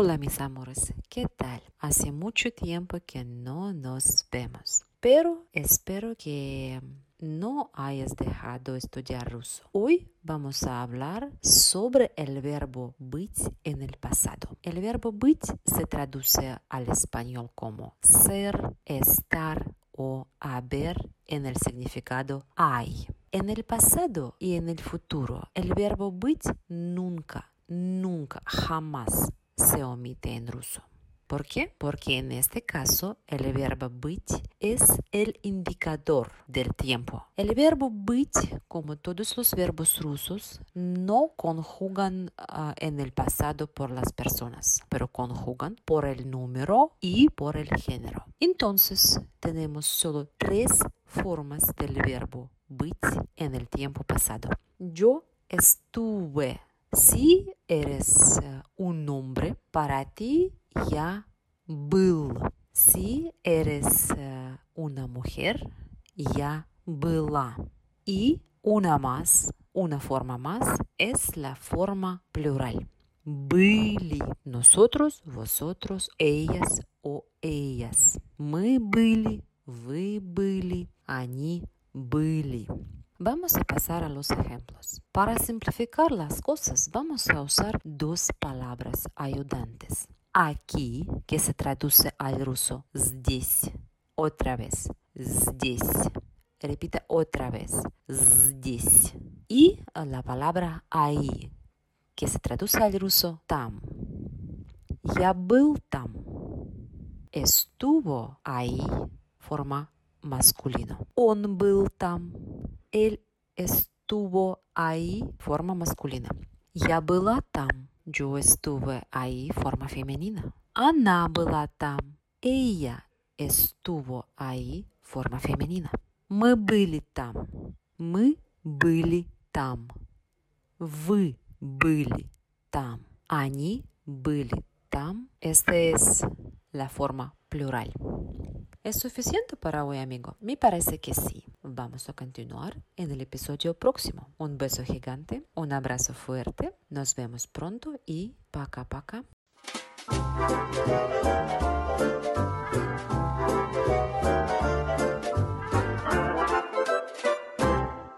Hola mis amores, ¿qué tal? Hace mucho tiempo que no nos vemos, pero espero que no hayas dejado estudiar ruso. Hoy vamos a hablar sobre el verbo быть en el pasado. El verbo быть se traduce al español como ser, estar o haber en el significado hay. En el pasado y en el futuro, el verbo быть nunca, nunca, jamás se omite en ruso. ¿Por qué? Porque en este caso el verbo быть es el indicador del tiempo. El verbo быть, como todos los verbos rusos, no conjugan uh, en el pasado por las personas, pero conjugan por el número y por el género. Entonces tenemos solo tres formas del verbo быть en el tiempo pasado. Yo estuve. Si eres uh, un nombre, para ti я был. Si eres uh, una mujer, я была. Y una más, una forma más, es la forma plural. Были. Nosotros, vosotros, ellas o ellas. Мы были, вы были, они были. Vamos a pasar a los ejemplos. Para simplificar las cosas, vamos a usar dos palabras ayudantes. Aquí, que se traduce al ruso здесь. Otra vez. Здесь. Repita otra vez. Здесь. Y la palabra ahí, que se traduce al ruso там. Я был там. Estuvo ahí, forma masculino. Он был там. Él estuvo ahí, forma masculina. Я была там. Yo estuve ahí, forma femenina. Она была там. Ella estuvo ahí, forma femenina. Мы были там. Мы были там. Вы были там. Они были там. Esta es la forma plural. ¿Es suficiente para hoy, amigo? Me parece que sí. Vamos a continuar en el episodio próximo. Un beso gigante, un abrazo fuerte. Nos vemos pronto y paca paca.